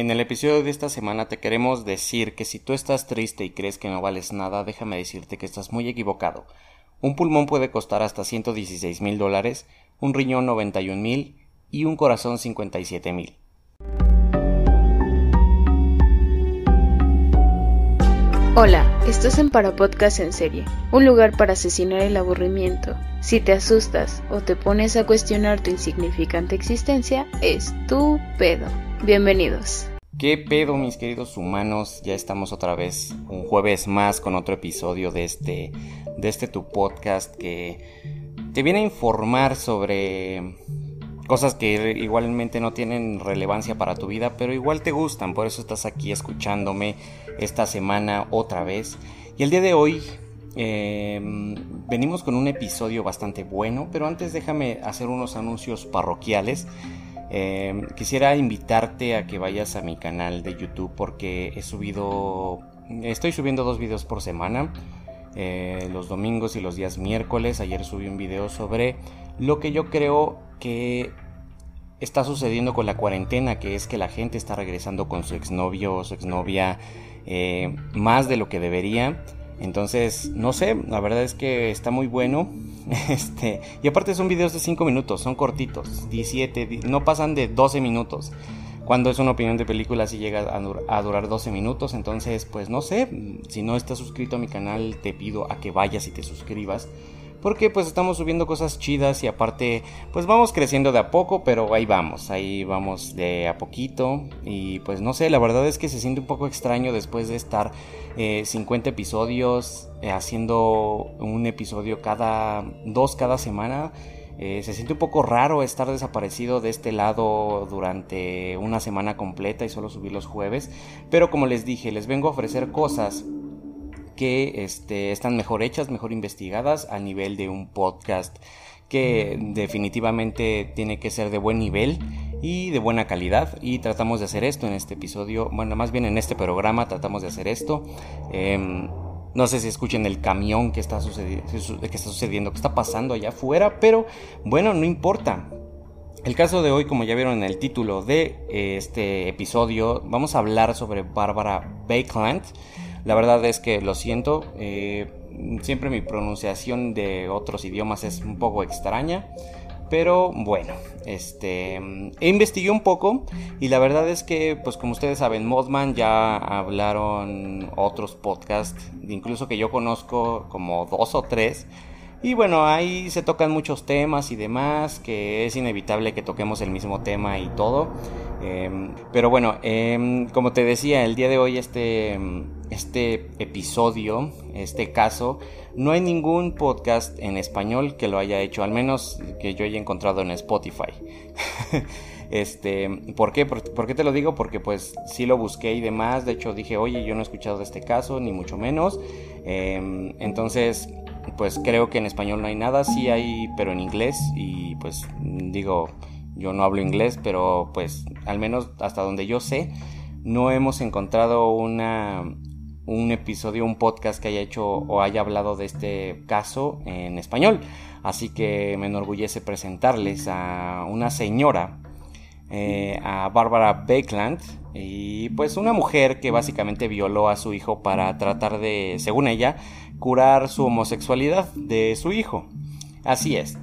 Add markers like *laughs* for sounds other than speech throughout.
En el episodio de esta semana te queremos decir que si tú estás triste y crees que no vales nada, déjame decirte que estás muy equivocado. Un pulmón puede costar hasta 116 mil dólares, un riñón 91 mil y un corazón 57 mil. Hola, estás en Para Podcast en Serie, un lugar para asesinar el aburrimiento. Si te asustas o te pones a cuestionar tu insignificante existencia, es tu pedo. Bienvenidos. ¿Qué pedo mis queridos humanos? Ya estamos otra vez un jueves más con otro episodio de este de este tu podcast que te viene a informar sobre cosas que igualmente no tienen relevancia para tu vida, pero igual te gustan, por eso estás aquí escuchándome esta semana otra vez. Y el día de hoy em, venimos con un episodio bastante bueno, pero antes déjame hacer unos anuncios parroquiales. Em, quisiera invitarte a que vayas a mi canal de YouTube porque he subido, estoy subiendo dos videos por semana. Eh, los domingos y los días miércoles. Ayer subí un video sobre lo que yo creo que está sucediendo con la cuarentena, que es que la gente está regresando con su exnovio o su exnovia eh, más de lo que debería. Entonces, no sé, la verdad es que está muy bueno. *laughs* Este, y aparte son videos de 5 minutos, son cortitos, 17, no pasan de 12 minutos. Cuando es una opinión de película si llega a, durar 12 minutos, entonces pues no sé, si no estás suscrito a mi canal te pido a que vayas y te suscribas porque pues estamos subiendo cosas chidas y aparte pues vamos creciendo de a poco, pero ahí vamos, ahí vamos de a poquito y pues no sé, la verdad es que se siente un poco extraño después de estar 50 eh, episodios eh, haciendo un episodio cada dos cada semana. Eh, se siente un poco raro estar desaparecido de este lado durante una semana completa y solo subir los jueves. Pero como les dije, les vengo a ofrecer cosas que este, están mejor hechas, mejor investigadas a nivel de un podcast que definitivamente tiene que ser de buen nivel y de buena calidad y tratamos de hacer esto en este episodio, bueno, más bien en este programa tratamos de hacer esto. Em, no sé si escuchen el camión que está, sucediendo, que está sucediendo, que está pasando allá afuera, pero bueno, no importa. El caso de hoy, como ya vieron en el título de este episodio, vamos a hablar sobre Bárbara Bakeland. La verdad es que lo siento, eh, siempre mi pronunciación de otros idiomas es un poco extraña. Pero bueno, este investigué un poco y la verdad es que, pues como ustedes saben, Modman ya hablaron otros podcasts, incluso que yo conozco como dos o tres, y bueno, ahí se tocan muchos temas y demás, que es inevitable que toquemos el mismo tema y todo. Em, pero bueno, em, como te decía, el día de hoy este, este episodio, este caso, no hay ningún podcast en español que lo haya hecho, al menos que yo haya encontrado en Spotify. *laughs* Este, ¿por qué? ¿Por, qué te lo digo? Porque pues sí lo busqué y demás. De hecho dije, oye, yo no he escuchado de este caso, ni mucho menos. Em, entonces pues creo que en español no hay nada, sí hay, pero en inglés y pues digo, yo no hablo inglés, pero pues al menos hasta donde yo sé, no hemos encontrado una un episodio, un podcast que haya hecho o haya hablado de este caso en español. Así que me enorgullece presentarles a una señora, eh, a Barbara Bakeland, y pues una mujer que básicamente violó a su hijo para tratar de, según ella, curar su homosexualidad de su hijo. Así es.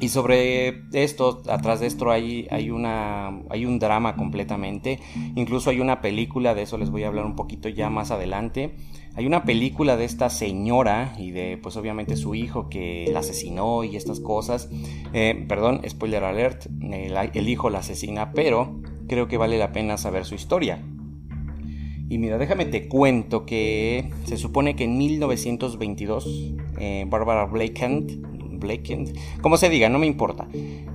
Y sobre esto, atrás de esto hay, hay, una, hay un drama completamente. Incluso hay una película, de eso les voy a hablar un poquito ya más adelante. Hay una película de esta señora y de pues obviamente su hijo que la asesinó y estas cosas. Eh, perdón, spoiler alert, el, hijo la asesina, pero creo que vale la pena saber su historia. Y mira, déjame te cuento que se supone que en 1922 eh, Barbara Blakend, Blakend, como se diga, no me importa,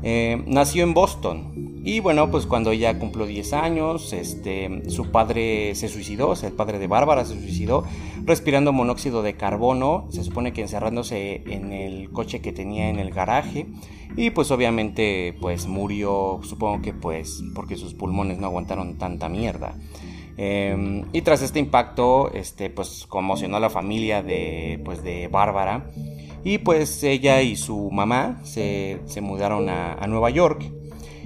eh, nació en Boston. Y bueno, pues cuando ella cumplió 10 años, este, su padre se suicidó, el padre de Bárbara se suicidó, respirando monóxido de carbono, se supone que encerrándose en el coche que tenía en el garaje. Y pues obviamente pues murió, supongo que pues porque sus pulmones no aguantaron tanta mierda. Em, y tras este impacto, este, pues conmocionó a la familia de, pues, de Bárbara. Y pues ella y su mamá se, mudaron a, Nueva York.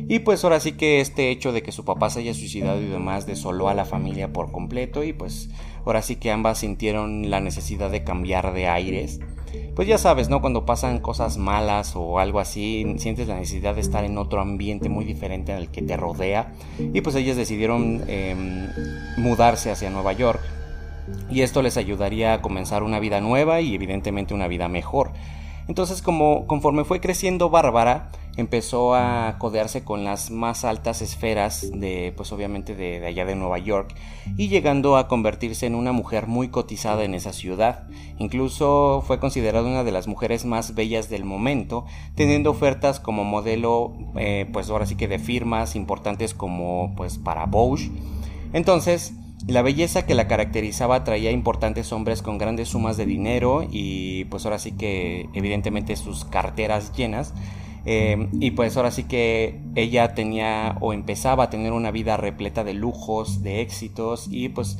Y pues ahora sí que este hecho de que su papá se haya suicidado y demás desoló a la familia por completo y pues ahora sí que ambas sintieron la necesidad de cambiar de aires. Pues ya sabes, ¿no? Cuando pasan cosas malas o algo así, sientes la necesidad de estar en otro ambiente muy diferente al que te rodea. Y pues ellas decidieron em, mudarse hacia Nueva York. Y esto les ayudaría a comenzar una vida nueva y evidentemente una vida mejor. Entonces, como conforme fue creciendo Bárbara, empezó a codearse con las más altas esferas de, pues obviamente de, allá de Nueva York, y llegando a convertirse en una mujer muy cotizada en esa ciudad. Incluso fue considerada una de las mujeres más bellas del momento, teniendo ofertas como modelo, eh, pues ahora sí que de firmas importantes como pues para Bosch. Entonces, la belleza que la caracterizaba traía importantes hombres con grandes sumas de dinero y pues ahora sí que evidentemente sus carteras llenas. Eh, y pues ahora sí que ella tenía o empezaba a tener una vida repleta de lujos, de éxitos y pues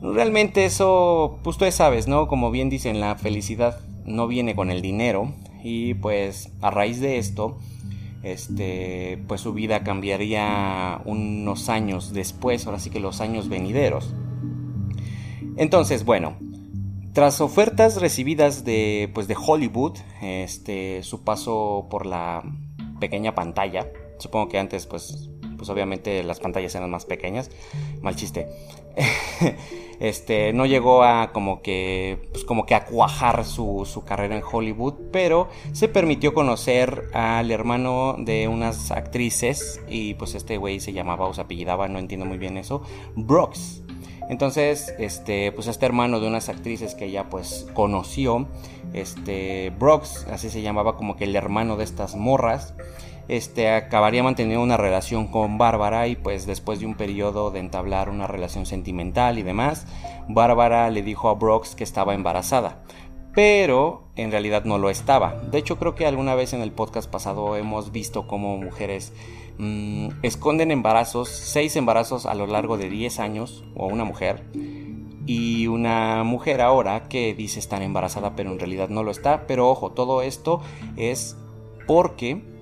realmente eso, pues tú sabes, ¿no? Como bien dicen, la felicidad no viene con el dinero y pues a raíz de esto este, pues su vida cambiaría unos años después, ahora sí que los años venideros. Entonces, bueno, tras ofertas recibidas de, pues de Hollywood, este, su paso por la pequeña pantalla, supongo que antes, pues, pues obviamente las pantallas eran más pequeñas, mal chiste. *laughs* este, no llegó a como que, pues como que a cuajar su, su, carrera en Hollywood, pero se permitió conocer al hermano de unas actrices y pues este güey se llamaba o se apellidaba, no entiendo muy bien eso, Brooks. Entonces, este, pues este hermano de unas actrices que ella pues conoció, este, Brooks, así se llamaba como que el hermano de estas morras, este, acabaría manteniendo una relación con Bárbara y pues después de un periodo de entablar una relación sentimental y demás, Bárbara le dijo a Brooks que estaba embarazada, pero en realidad no lo estaba. De hecho creo que alguna vez en el podcast pasado hemos visto cómo mujeres mmm, esconden embarazos, seis embarazos a lo largo de 10 años, o una mujer, y una mujer ahora que dice estar embarazada pero en realidad no lo está, pero ojo, todo esto es porque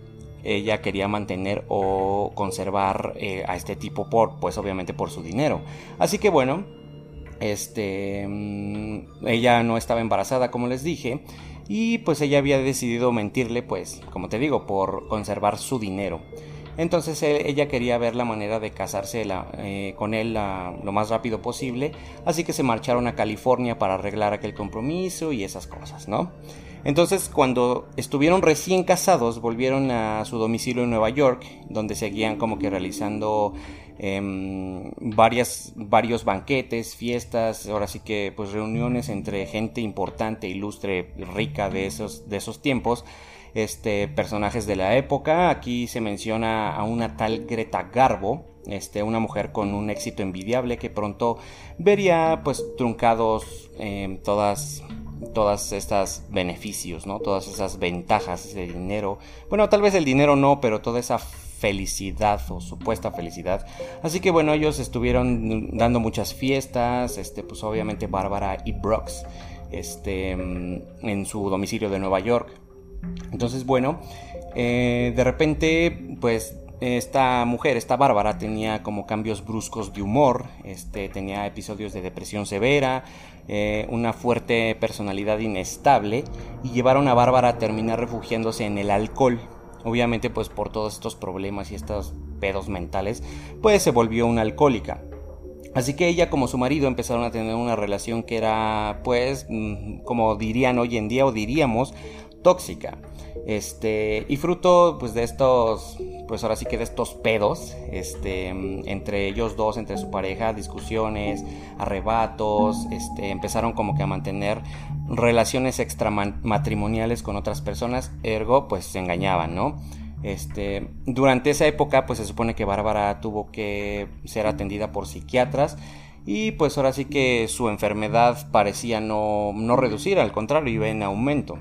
ella quería mantener o conservar eh, a este tipo por, pues obviamente por su dinero. Así que bueno, este, mm, ella no estaba embarazada como les dije y pues ella había decidido mentirle pues, como te digo, por conservar su dinero. Entonces ella quería ver la manera de casarse eh, con él lo más rápido posible, así que se marcharon a California para arreglar aquel compromiso y esas cosas, ¿no? Entonces, cuando estuvieron recién casados, volvieron a su domicilio en Nueva York, donde seguían como que realizando em, varias, varios banquetes, fiestas, ahora sí que pues reuniones entre gente importante, ilustre, rica de esos, de esos tiempos, este, personajes de la época. Aquí se menciona a una tal Greta Garbo, este, una mujer con un éxito envidiable que pronto vería pues truncados em, todas todas estas beneficios, ¿no? Todas esas ventajas, de dinero. Bueno, tal vez el dinero no, pero toda esa felicidad o supuesta felicidad. Así que bueno, ellos estuvieron dando muchas fiestas, este, pues obviamente Bárbara y Brooks, este, en su domicilio de Nueva York. Entonces, bueno, eh, de repente, pues esta mujer, esta Bárbara, tenía como cambios bruscos de humor, este, tenía episodios de depresión severa, eh, una fuerte personalidad inestable y llevaron a Bárbara a terminar refugiándose en el alcohol. Obviamente pues por todos estos problemas y estos pedos mentales, pues se volvió una alcohólica. Así que ella como su marido empezaron a tener una relación que era pues mm, como dirían hoy en día o diríamos tóxica. Este, y fruto pues de estos, pues ahora sí que de estos pedos, este, entre ellos dos, entre su pareja, discusiones, arrebatos, este, empezaron como que a mantener relaciones extramatrimoniales con otras personas, ergo pues se engañaban, ¿no? Este, durante esa época pues se supone que Bárbara tuvo que ser atendida por psiquiatras y pues ahora sí que su enfermedad parecía no, no reducir, al contrario, iba en aumento.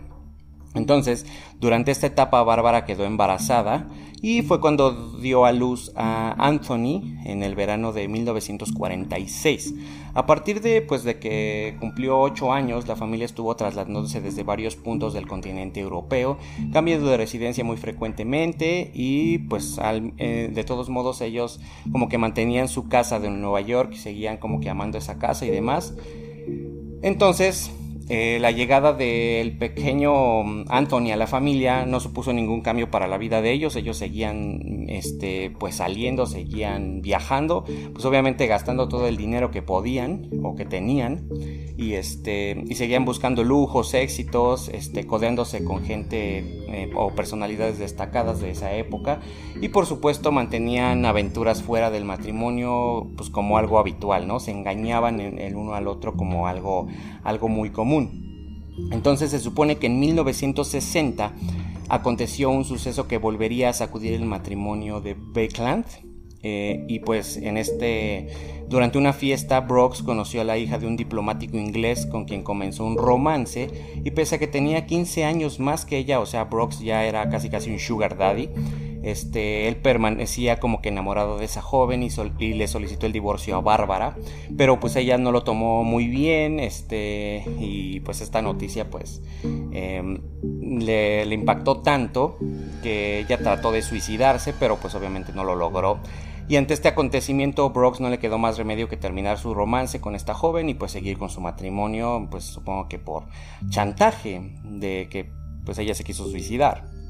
Entonces, durante esta etapa Bárbara quedó embarazada y fue cuando dio a luz a Anthony en el verano de 1946. A partir de, pues, de que cumplió 8 años, la familia estuvo trasladándose desde varios puntos del continente europeo, cambiando de residencia muy frecuentemente y pues eh, de todos modos ellos como que mantenían su casa de Nueva York seguían como que amando esa casa y demás. Entonces, eh, la llegada del pequeño Anthony a la familia no supuso ningún cambio para la vida de ellos. Ellos seguían este, pues saliendo, seguían viajando, pues obviamente gastando todo el dinero que podían o que tenían y, este, y seguían buscando lujos, éxitos, este, codeándose con gente eh, o personalidades destacadas de esa época y por supuesto mantenían aventuras fuera del matrimonio pues como algo habitual, ¿no? Se engañaban el uno al otro como algo, algo muy común. Entonces se supone que en 1960 aconteció un suceso que volvería a sacudir el matrimonio de Beckland. Eh, y pues en este, durante una fiesta, Brooks conoció a la hija de un diplomático inglés con quien comenzó un romance. Y pese a que tenía 15 años más que ella, o sea, Brooks ya era casi casi un sugar daddy, este, él permanecía como que enamorado de esa joven y, le solicitó el divorcio a Bárbara, pero pues ella no lo tomó muy bien, este, y pues esta noticia pues em, le, le impactó tanto que ella trató de suicidarse, pero pues obviamente no lo logró. Y ante este acontecimiento, Brooks no le quedó más remedio que terminar su romance con esta joven y pues seguir con su matrimonio, pues supongo que por chantaje de que pues ella se quiso suicidar.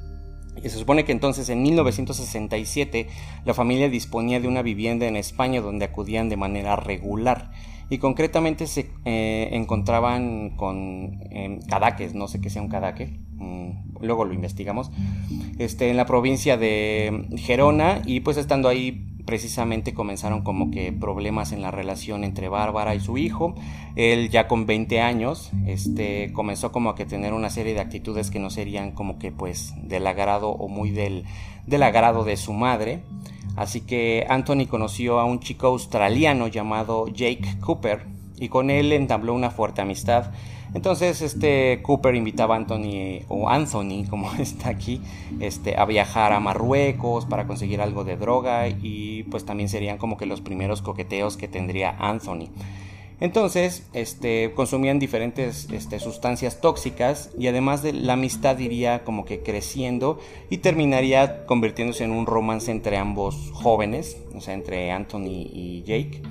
Y se supone que entonces en 1967 la familia disponía de una vivienda en España donde acudían de manera regular y concretamente se eh, encontraban con eh, cadaques, no sé qué sea un cadaque, mm, luego lo investigamos, este, en la provincia de Gerona y pues estando ahí precisamente comenzaron como que problemas en la relación entre Bárbara y su hijo. Él ya con 20 años, este, comenzó como a que tener una serie de actitudes que no serían como que pues del agrado o muy del, del agrado de su madre. Así que Anthony conoció a un chico australiano llamado Jake Cooper y con él entabló una fuerte amistad. Entonces este Cooper invitaba a Anthony o Anthony como *laughs* está aquí este a viajar a Marruecos para conseguir algo de droga y pues también serían como que los primeros coqueteos que tendría Anthony. Entonces, este, consumían diferentes este, sustancias tóxicas y además de la amistad iría como que creciendo y terminaría convirtiéndose en un romance entre ambos jóvenes, o sea, entre Anthony y Jake.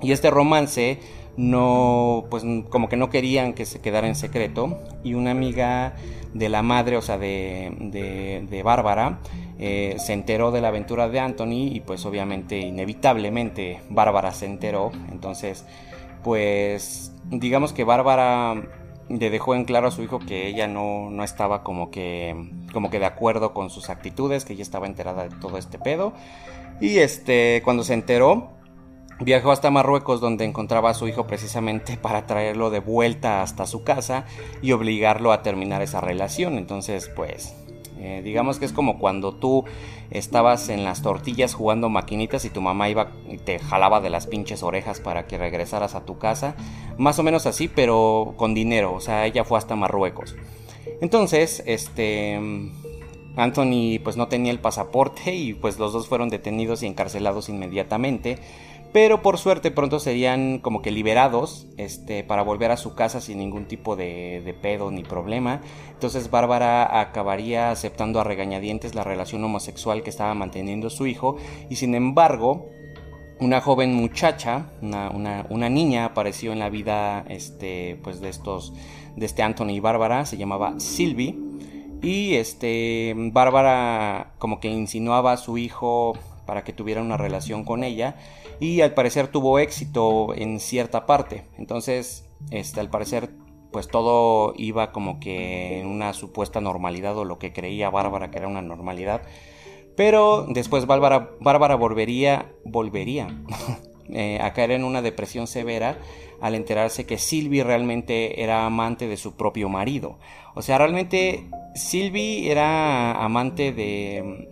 Y este romance no, pues como que no querían que se quedara en secreto y una amiga de la madre, o sea, de, de, Bárbara, eh, se enteró de la aventura de Anthony y pues obviamente, inevitablemente, Bárbara se enteró. Entonces, pues digamos que Bárbara le dejó en claro a su hijo que ella no, no estaba como que, como que de acuerdo con sus actitudes, que ella estaba enterada de todo este pedo. Y este, cuando se enteró, Viajó hasta Marruecos donde encontraba a su hijo precisamente *laughs* para traerlo de vuelta hasta su casa y obligarlo a terminar esa relación. Entonces, pues, eh, digamos que es como cuando tú estabas en las tortillas jugando maquinitas y tu mamá iba y te jalaba de las pinches orejas para que regresaras a tu casa. Más o menos así, pero con dinero. O sea, ella fue hasta Marruecos. Entonces, este... Anthony pues no tenía el pasaporte y pues los dos fueron detenidos y encarcelados inmediatamente pero por suerte pronto serían como que liberados este, para volver a su casa sin ningún tipo de, de, pedo ni problema. Entonces Bárbara acabaría aceptando a regañadientes la relación homosexual que estaba manteniendo su hijo y sin embargo una joven muchacha, una, una, una, niña apareció en la vida este, pues de estos, de este Anthony y Bárbara, se llamaba Sylvie. Y este, Bárbara como que insinuaba a su hijo para que tuviera una relación con ella y al parecer tuvo éxito en cierta parte. Entonces, este, al parecer, pues todo iba como que en una supuesta normalidad o lo que creía Bárbara que era una normalidad. Pero después Bárbara, Bárbara volvería, volvería *laughs* eh, a caer en una depresión severa al enterarse que Sylvie realmente era amante de su propio marido. O sea, realmente Sylvie era amante de,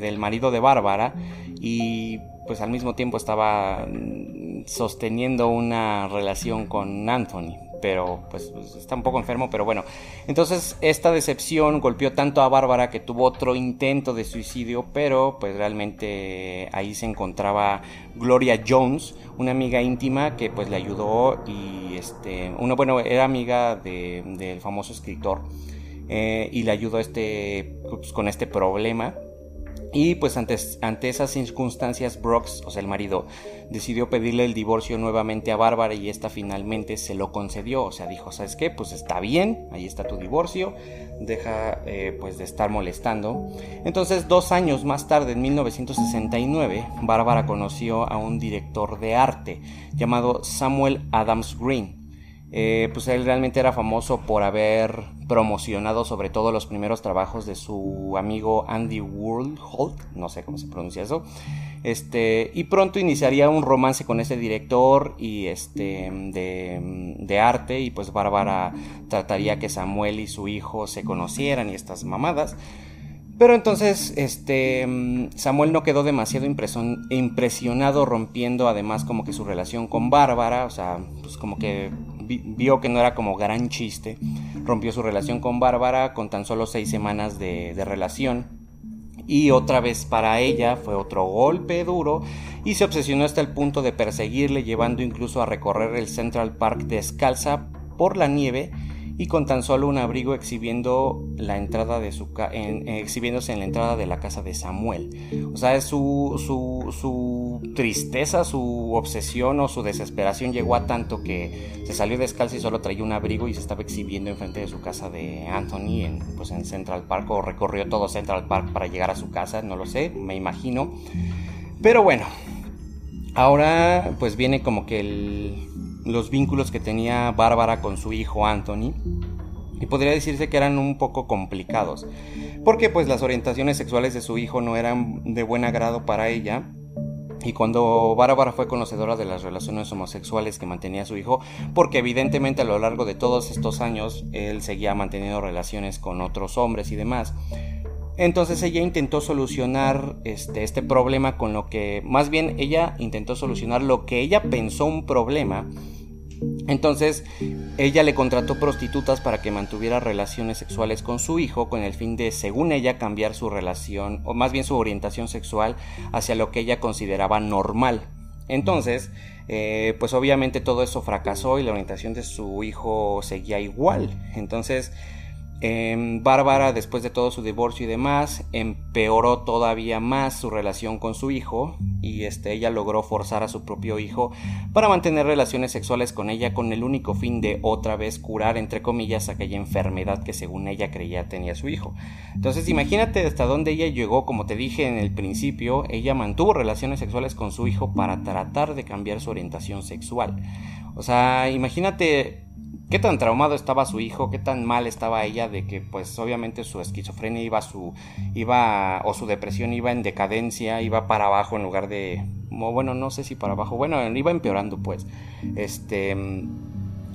del marido de Bárbara y pues al mismo tiempo estaba mm, sosteniendo una relación con Anthony. Pero pues, está un poco enfermo, pero bueno. Entonces esta decepción golpeó tanto a Bárbara que tuvo otro intento de suicidio, pero pues realmente ahí se encontraba Gloria Jones, una amiga íntima que pues le ayudó y este, una, bueno, era amiga del famoso escritor eh, y le ayudó este, pues, con este problema y pues ante, esas circunstancias, Brooks, o sea, el marido, decidió pedirle el divorcio nuevamente a Bárbara y esta finalmente se lo concedió. O sea, dijo, ¿sabes qué? Pues está bien, ahí está tu divorcio, deja eh, pues de estar molestando. Entonces, dos años más tarde, en 1969, Bárbara conoció a un director de arte llamado Samuel Adams Green eh, pues él realmente era famoso por haber promocionado sobre todo los primeros trabajos de su amigo Andy Warhol, no sé cómo se pronuncia eso, este, y pronto iniciaría un romance con ese director y este, de, de arte y pues Bárbara trataría que Samuel y su hijo se conocieran y estas mamadas. Pero entonces, este, Samuel no quedó demasiado impresionado rompiendo además como que su relación con Bárbara, o sea, pues como que vio que no era como gran chiste, rompió su relación con Bárbara con tan solo seis semanas de, de relación. Y otra vez para ella fue otro golpe duro y se obsesionó hasta el punto de perseguirle, llevando incluso a recorrer el Central Park descalza por la nieve y con tan solo un abrigo exhibiendo la entrada de su en, exhibiéndose en la entrada de la casa de Samuel. O sea, su, su, su, tristeza, su obsesión o su desesperación llegó a tanto que se salió descalzo y solo traía un abrigo y se estaba exhibiendo enfrente de su casa de Anthony en, pues en Central Park o recorrió todo Central Park para llegar a su casa, no lo sé, me imagino. Pero bueno, ahora pues viene como que el los vínculos que tenía Bárbara con su hijo Anthony y podría decirse que eran un poco complicados, porque pues las orientaciones sexuales de su hijo no eran de buen agrado para ella. Y cuando Bárbara fue conocedora de las relaciones homosexuales que mantenía su hijo, porque evidentemente a lo largo de todos estos años él seguía manteniendo relaciones con otros hombres y demás, entonces ella intentó solucionar este, este problema con lo que, más bien ella intentó solucionar lo que ella pensó un problema entonces, ella le contrató prostitutas para que mantuviera relaciones sexuales con su hijo con el fin de, según ella, cambiar su relación, o más bien su orientación sexual, hacia lo que ella consideraba normal. Entonces, eh, pues obviamente todo eso fracasó y la orientación de su hijo seguía igual. Entonces, Em, Bárbara, después de todo su divorcio y demás, empeoró todavía más su relación con su hijo y este, ella logró forzar a su propio hijo para mantener relaciones sexuales con ella con el único fin de otra vez curar, entre comillas, aquella enfermedad que según ella creía tenía su hijo. Entonces imagínate hasta dónde ella llegó, como te dije en el principio, ella mantuvo relaciones sexuales con su hijo para tratar de cambiar su orientación sexual. O sea, imagínate qué tan traumado estaba su hijo, qué tan mal estaba ella de que pues obviamente su esquizofrenia iba su iba o su depresión iba en decadencia, iba para abajo en lugar de bueno, no sé si para abajo, bueno, iba empeorando pues. Este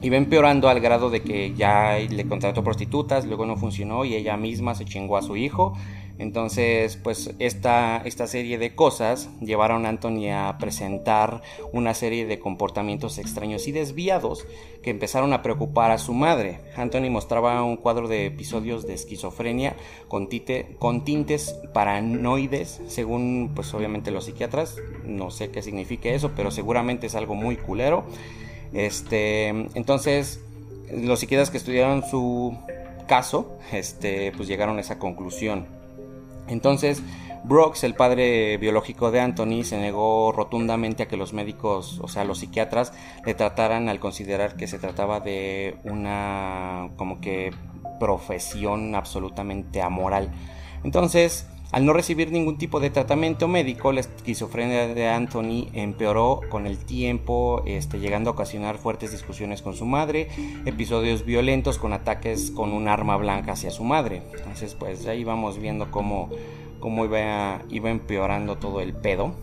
iba empeorando al grado de que ya le contrató prostitutas, luego no funcionó y ella misma se chingó a su hijo entonces, pues esta, esta serie de cosas llevaron a Anthony a presentar una serie de comportamientos extraños y desviados que empezaron a preocupar a su madre. Anthony mostraba un cuadro de episodios de esquizofrenia con, con tintes paranoides, según pues obviamente los psiquiatras. No sé qué significa eso, pero seguramente es algo muy culero. Este, entonces, los psiquiatras que estudiaron su caso, este, pues llegaron a esa conclusión. Entonces, Brooks, el padre biológico de Anthony, se negó rotundamente a que los médicos, o sea, los psiquiatras, le trataran al considerar que se trataba de una como que profesión absolutamente amoral. Entonces, al no recibir ningún tipo de tratamiento médico, la esquizofrenia de Anthony empeoró con el tiempo, este, llegando a ocasionar fuertes discusiones con su madre, episodios violentos con ataques con un arma blanca hacia su madre. Entonces, pues ahí vamos viendo cómo, cómo iba, iba empeorando todo el pedo.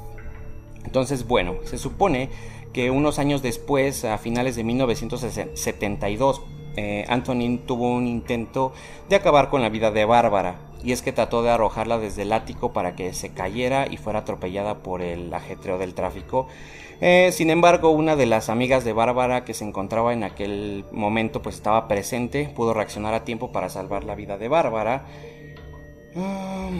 Entonces, bueno, se supone que unos años después, a finales de 1972, eh, Anthony tuvo un intento de acabar con la vida de Bárbara y es que trató de arrojarla desde el ático para que se cayera y fuera atropellada por el ajetreo del tráfico. Eh, sin embargo, una de las amigas de Bárbara que se encontraba en aquel momento pues estaba presente, pudo reaccionar a tiempo para salvar la vida de Bárbara. Ah,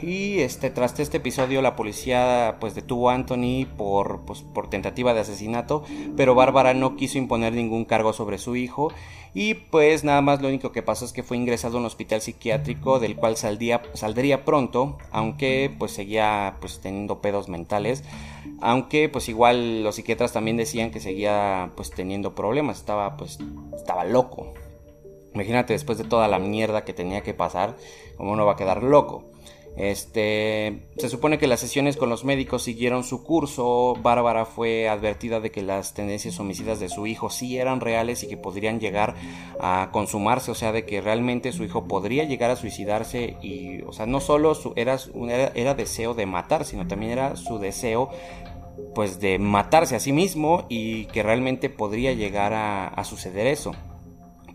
y este, tras este episodio la policía pues detuvo a Anthony por, pues, por tentativa de asesinato, pero Bárbara no quiso imponer ningún cargo sobre su hijo y pues nada más lo único que pasó es que fue ingresado a un hospital psiquiátrico del cual saldría, saldría pronto, aunque pues seguía pues teniendo pedos mentales, aunque pues igual los psiquiatras también decían que seguía pues teniendo problemas, estaba pues estaba loco. Imagínate después de toda la mierda que tenía que pasar, como uno va a quedar loco. Este, se supone que las sesiones con los médicos siguieron su curso. Bárbara fue advertida de que las tendencias homicidas de su hijo sí eran reales y que podrían llegar a consumarse, o sea, de que realmente su hijo podría llegar a suicidarse y, o sea, no solo su, era, era, deseo de matar, sino también era su deseo pues de matarse a sí mismo y que realmente podría llegar a, a suceder eso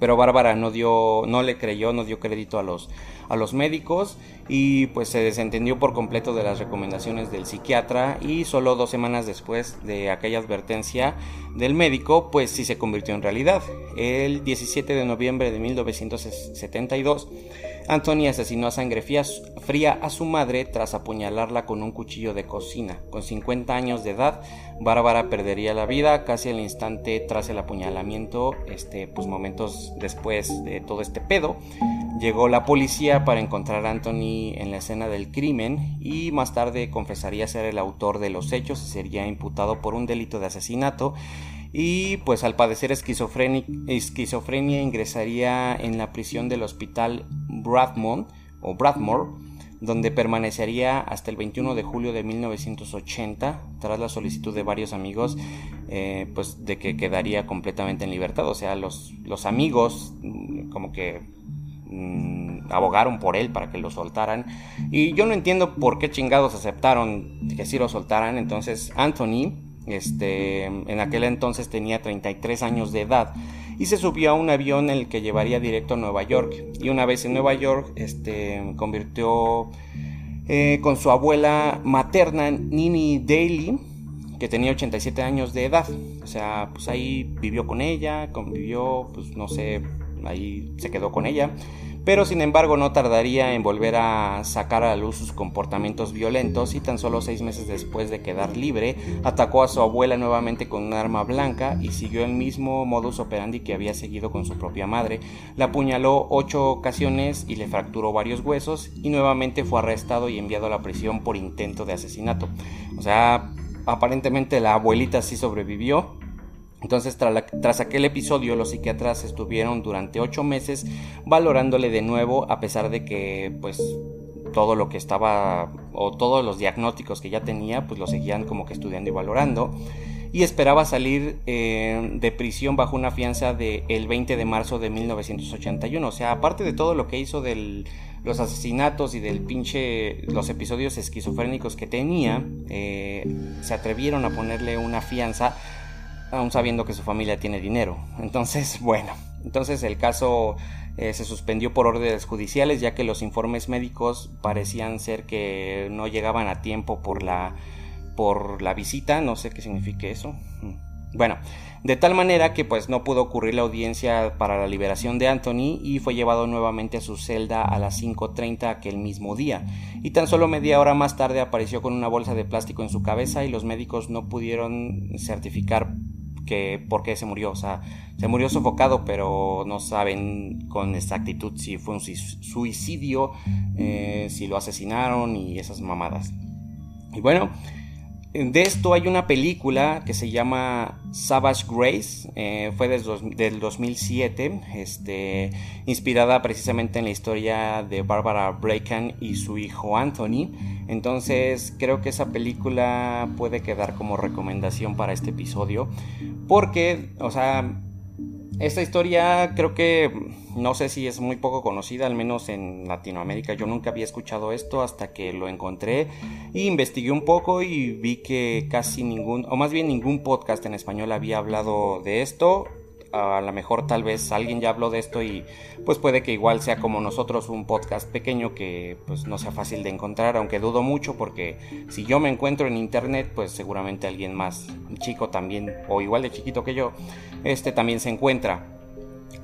pero Bárbara no dio, no le creyó, no dio crédito a los, a los médicos y pues se desentendió por completo de las recomendaciones del psiquiatra y solo dos semanas después de aquella advertencia del médico pues sí se convirtió en realidad. El 17 de noviembre de 1972 Anthony asesinó a sangre fría a su madre tras apuñalarla con un cuchillo de cocina. Con 50 años de edad, Bárbara perdería la vida casi al instante tras el apuñalamiento, este, pues momentos después de todo este pedo. Llegó la policía para encontrar a Anthony en la escena del crimen y más tarde confesaría ser el autor de los hechos y sería imputado por un delito de asesinato. Y pues al padecer esquizofrenia ingresaría en la prisión del hospital Bradmore o Bradmore donde permanecería hasta el 21 de julio de 1980 tras la solicitud de varios amigos eh, pues de que quedaría completamente en libertad. O sea los, los amigos mm, como que mm, abogaron por él para que lo soltaran y yo no entiendo por qué chingados aceptaron que sí lo soltaran entonces Anthony este, en aquel entonces tenía 33 años de edad y se subió a un avión en el que llevaría directo a Nueva York. Y una vez en Nueva York, este, convirtió eh, con su abuela materna, Nini Daly, que tenía 87 años de edad. O sea, pues ahí vivió con ella, convivió, pues no sé, ahí se quedó con ella pero sin embargo no tardaría en volver a sacar a luz sus comportamientos violentos y tan solo seis meses después de quedar libre atacó a su abuela nuevamente con un arma blanca y siguió el mismo modus operandi que había seguido con su propia madre. La apuñaló ocho ocasiones y le fracturó varios huesos y nuevamente fue arrestado y enviado a la prisión por intento de asesinato. O sea, aparentemente la abuelita sí sobrevivió entonces, tras, aquel episodio, los psiquiatras estuvieron durante ocho meses valorándole de nuevo, a pesar de que, pues, todo lo que estaba, o todos los diagnósticos que ya tenía, pues lo seguían como que estudiando y valorando. Y esperaba salir eh, de prisión bajo una fianza del el 20 de marzo de 1981. O sea, aparte de todo lo que hizo de los asesinatos y del pinche, los episodios esquizofrénicos que tenía, eh, se atrevieron a ponerle una fianza aún sabiendo que su familia tiene dinero. Entonces, *laughs* bueno, entonces el caso eh, se suspendió por órdenes judiciales ya que los informes médicos parecían ser que no llegaban a tiempo por la por la visita, no sé qué signifique eso. Mm. Bueno, de tal manera que pues no pudo ocurrir la audiencia para la liberación de Anthony y fue llevado nuevamente a su celda a las 5.30 aquel mismo día. Y tan solo media hora más tarde apareció con una bolsa de plástico en su cabeza y los médicos no pudieron certificar que por qué se murió. O sea, se murió sofocado, pero no saben con exactitud si fue un suicidio, eh, si lo asesinaron y esas mamadas. Y bueno, de esto hay una película que se llama Savage Grace, eh, fue del 2007, este, inspirada precisamente en la historia de Barbara Bracken y su hijo Anthony. Entonces creo que esa película puede quedar como recomendación para este episodio, porque, o sea, esta historia creo que no sé si es muy poco conocida, al menos en Latinoamérica. Yo nunca había escuchado esto hasta que lo encontré y investigué un poco y vi que casi ningún, o más bien ningún podcast en español había hablado de esto. A lo mejor tal vez alguien ya habló de esto y pues puede que igual sea como nosotros un podcast pequeño que pues no sea fácil de encontrar, aunque dudo mucho porque si yo me encuentro en internet pues seguramente alguien más chico también o igual de chiquito que yo, este también se encuentra.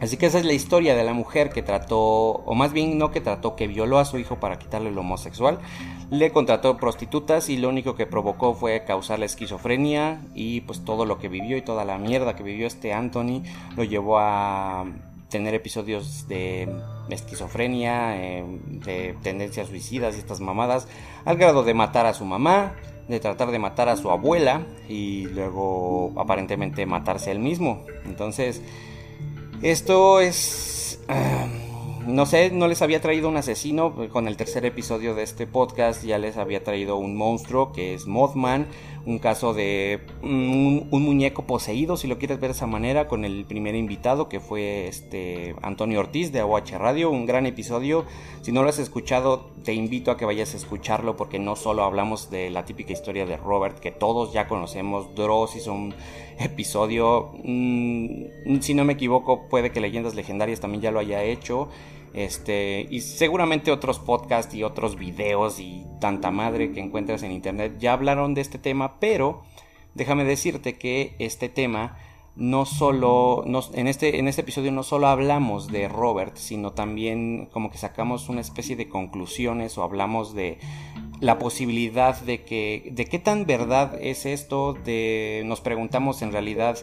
Así que esa es la historia de la mujer que trató, o más bien no que trató, que violó a su hijo para quitarle lo homosexual. Le contrató prostitutas y lo único que provocó fue causarle esquizofrenia y pues todo lo que vivió y toda la mierda que vivió este Anthony lo llevó a tener episodios de esquizofrenia, eh, de tendencias suicidas y estas mamadas, al grado de matar a su mamá, de tratar de matar a su abuela y luego aparentemente matarse él mismo. Entonces, esto es... no sé, no les había traído un asesino. Con el tercer episodio de este podcast ya les había traído un monstruo que es Mothman. Un caso de un, muñeco poseído, si lo quieres ver de esa manera, con el primer invitado que fue este Antonio Ortiz de AOH Radio. Un gran episodio. Si no lo has escuchado, te invito a que vayas a escucharlo porque no solo hablamos de la típica historia de Robert que todos ya conocemos. Dross hizo un episodio. Mm, si no me equivoco, puede que Leyendas Legendarias también ya lo haya hecho. Este, y seguramente otros podcasts y otros videos y tanta madre que encuentras en internet ya hablaron de este tema, pero déjame decirte que este tema no solo, en, este, en este episodio no solo hablamos de Robert, sino también como que sacamos una especie de conclusiones o hablamos de la posibilidad de que, de qué tan verdad es esto, de, nos preguntamos en realidad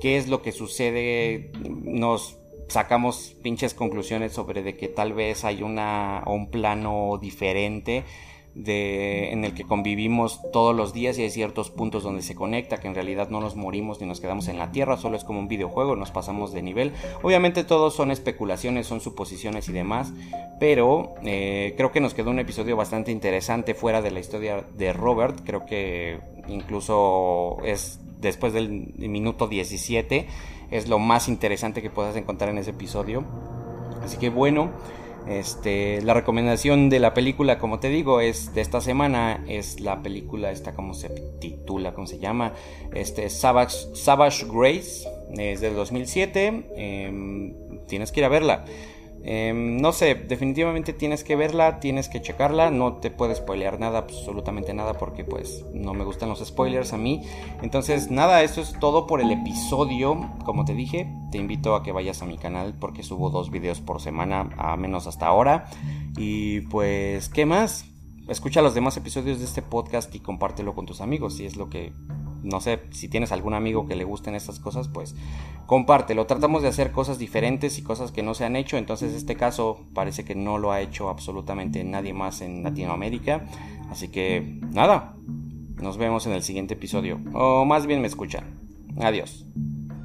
qué es lo que sucede, nos sacamos pinches conclusiones sobre de que tal vez hay una, un plano diferente de, en el que convivimos todos los días y hay ciertos puntos donde se conecta, que en realidad no nos morimos ni nos quedamos en la Tierra, solo es como un videojuego, nos pasamos de nivel. Obviamente todos son especulaciones, son suposiciones y demás, pero eh, creo que nos quedó un episodio bastante interesante fuera de la historia de Robert, creo que incluso es después del minuto 17, es lo más interesante que puedas encontrar en ese episodio. Así que bueno, este, la recomendación de la película, como te digo, es de esta semana, es la película, esta como se titula, cómo se llama, este, Savage, Savage Grace, es del 2007, em, tienes que ir a verla. Em, no sé, definitivamente tienes que verla, tienes que checarla, no te puedes spoilear nada, absolutamente nada, porque pues no me gustan los spoilers a mí. Entonces, nada, eso es todo por el episodio. Como te dije, te invito a que vayas a mi canal porque subo dos videos por semana, a menos hasta ahora. Y pues, ¿qué más? Escucha los demás episodios de este podcast y compártelo con tus amigos si es lo que no sé, si tienes algún amigo que le gusten estas cosas, pues compártelo. Tratamos de hacer cosas diferentes y cosas que no se han hecho, entonces este caso parece que no lo ha hecho absolutamente nadie más en Latinoamérica. Así que nada, nos vemos en el siguiente episodio, o más bien me escuchan. Adiós.